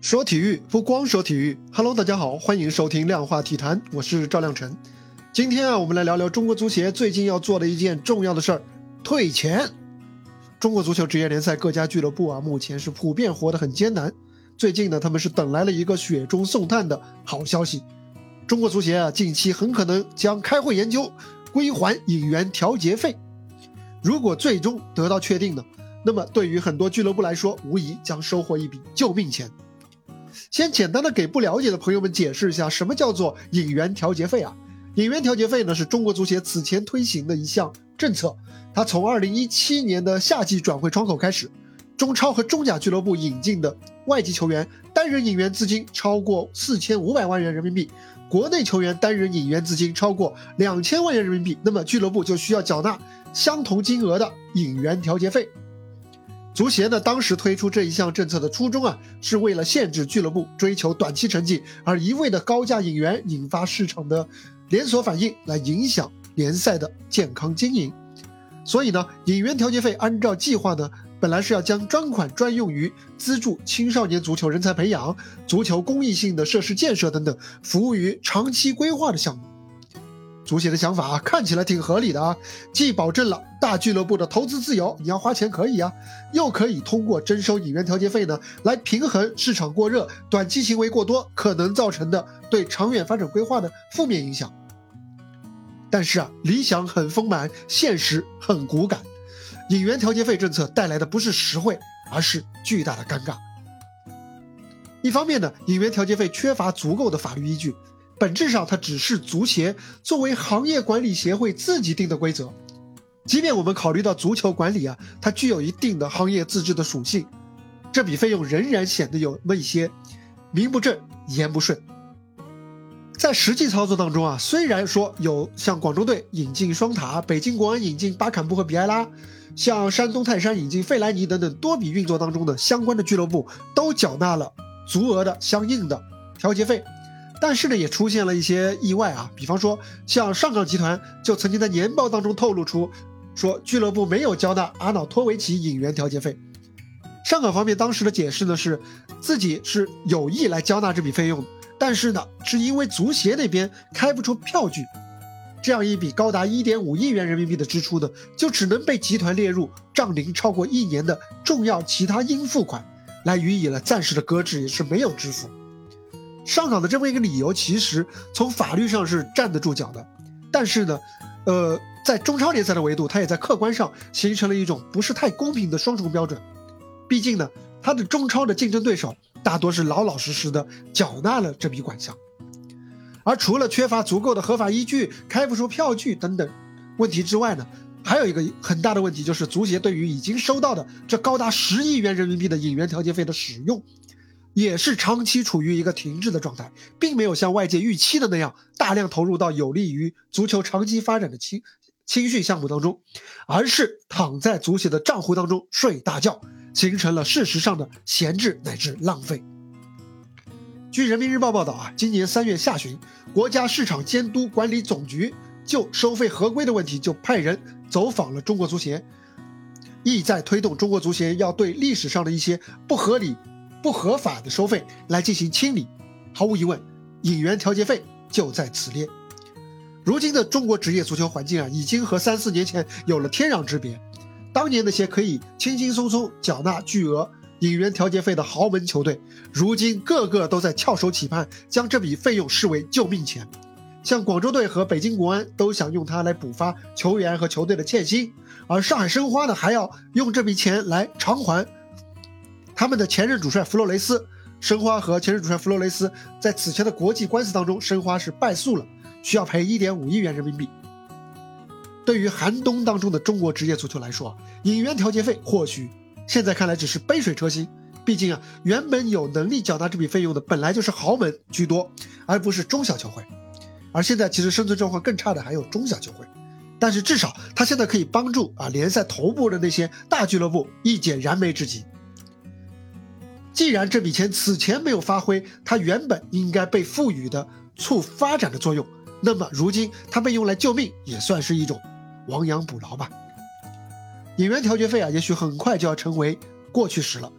说体育不光说体育，Hello，大家好，欢迎收听量化体坛，我是赵亮晨。今天啊，我们来聊聊中国足协最近要做的一件重要的事儿——退钱。中国足球职业联赛各家俱乐部啊，目前是普遍活得很艰难。最近呢，他们是等来了一个雪中送炭的好消息：中国足协啊，近期很可能将开会研究归还引援调节费。如果最终得到确定呢？那么，对于很多俱乐部来说，无疑将收获一笔救命钱。先简单的给不了解的朋友们解释一下，什么叫做引援调节费啊？引援调节费呢，是中国足协此前推行的一项政策。它从2017年的夏季转会窗口开始，中超和中甲俱乐部引进的外籍球员单人引援资金超过4500万元人民币，国内球员单人引援资金超过2000万元人民币，那么俱乐部就需要缴纳相同金额的引援调节费。足协呢，当时推出这一项政策的初衷啊，是为了限制俱乐部追求短期成绩而一味的高价引援，引发市场的连锁反应，来影响联赛的健康经营。所以呢，引援调节费按照计划呢，本来是要将专款专用于资助青少年足球人才培养、足球公益性的设施建设等等，服务于长期规划的项目。足协的想法啊，看起来挺合理的啊，既保证了大俱乐部的投资自由，你要花钱可以啊，又可以通过征收引援调节费呢，来平衡市场过热、短期行为过多可能造成的对长远发展规划的负面影响。但是啊，理想很丰满，现实很骨感，引援调节费政策带来的不是实惠，而是巨大的尴尬。一方面呢，引援调节费缺乏足够的法律依据。本质上，它只是足协作为行业管理协会自己定的规则。即便我们考虑到足球管理啊，它具有一定的行业自治的属性，这笔费用仍然显得有那么一些名不正言不顺。在实际操作当中啊，虽然说有像广州队引进双塔、北京国安引进巴坎布和比埃拉，像山东泰山引进费莱尼等等多笔运作当中的相关的俱乐部都缴纳了足额的相应的调节费。但是呢，也出现了一些意外啊，比方说像上港集团就曾经在年报当中透露出，说俱乐部没有交纳阿瑙托维奇引援调节费。上港方面当时的解释呢是，自己是有意来交纳这笔费用，但是呢，是因为足协那边开不出票据，这样一笔高达一点五亿元人民币的支出呢，就只能被集团列入账龄超过一年的重要其他应付款，来予以了暂时的搁置，也是没有支付。上港的这么一个理由，其实从法律上是站得住脚的，但是呢，呃，在中超联赛的维度，它也在客观上形成了一种不是太公平的双重标准。毕竟呢，它的中超的竞争对手大多是老老实实的缴纳了这笔款项，而除了缺乏足够的合法依据、开不出票据等等问题之外呢，还有一个很大的问题就是足协对于已经收到的这高达十亿元人民币的引援调节费的使用。也是长期处于一个停滞的状态，并没有像外界预期的那样大量投入到有利于足球长期发展的青青训项目当中，而是躺在足协的账户当中睡大觉，形成了事实上的闲置乃至浪费。据人民日报报道啊，今年三月下旬，国家市场监督管理总局就收费合规的问题就派人走访了中国足协，意在推动中国足协要对历史上的一些不合理。不合法的收费来进行清理，毫无疑问，引援调节费就在此列。如今的中国职业足球环境啊，已经和三四年前有了天壤之别。当年那些可以轻轻松松缴纳巨额引援调节费的豪门球队，如今个个都在翘首企盼，将这笔费用视为救命钱。像广州队和北京国安都想用它来补发球员和球队的欠薪，而上海申花呢，还要用这笔钱来偿还。他们的前任主帅弗洛雷斯，申花和前任主帅弗洛雷斯在此前的国际官司当中，申花是败诉了，需要赔一点五亿元人民币。对于寒冬当中的中国职业足球来说啊，引援调节费或许现在看来只是杯水车薪，毕竟啊，原本有能力缴纳这笔费用的本来就是豪门居多，而不是中小球会。而现在其实生存状况更差的还有中小球会，但是至少他现在可以帮助啊联赛头部的那些大俱乐部一解燃眉之急。既然这笔钱此前没有发挥它原本应该被赋予的促发展的作用，那么如今它被用来救命，也算是一种亡羊补牢吧。演员调节费啊，也许很快就要成为过去时了。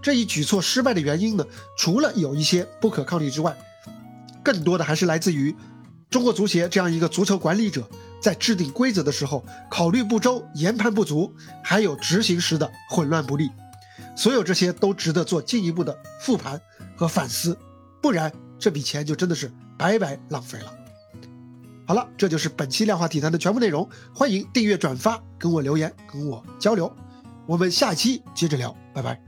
这一举措失败的原因呢，除了有一些不可抗力之外，更多的还是来自于中国足协这样一个足球管理者在制定规则的时候考虑不周、研判不足，还有执行时的混乱不利。所有这些都值得做进一步的复盘和反思，不然这笔钱就真的是白白浪费了。好了，这就是本期量化体坛的全部内容，欢迎订阅、转发，跟我留言，跟我交流。我们下期接着聊，拜拜。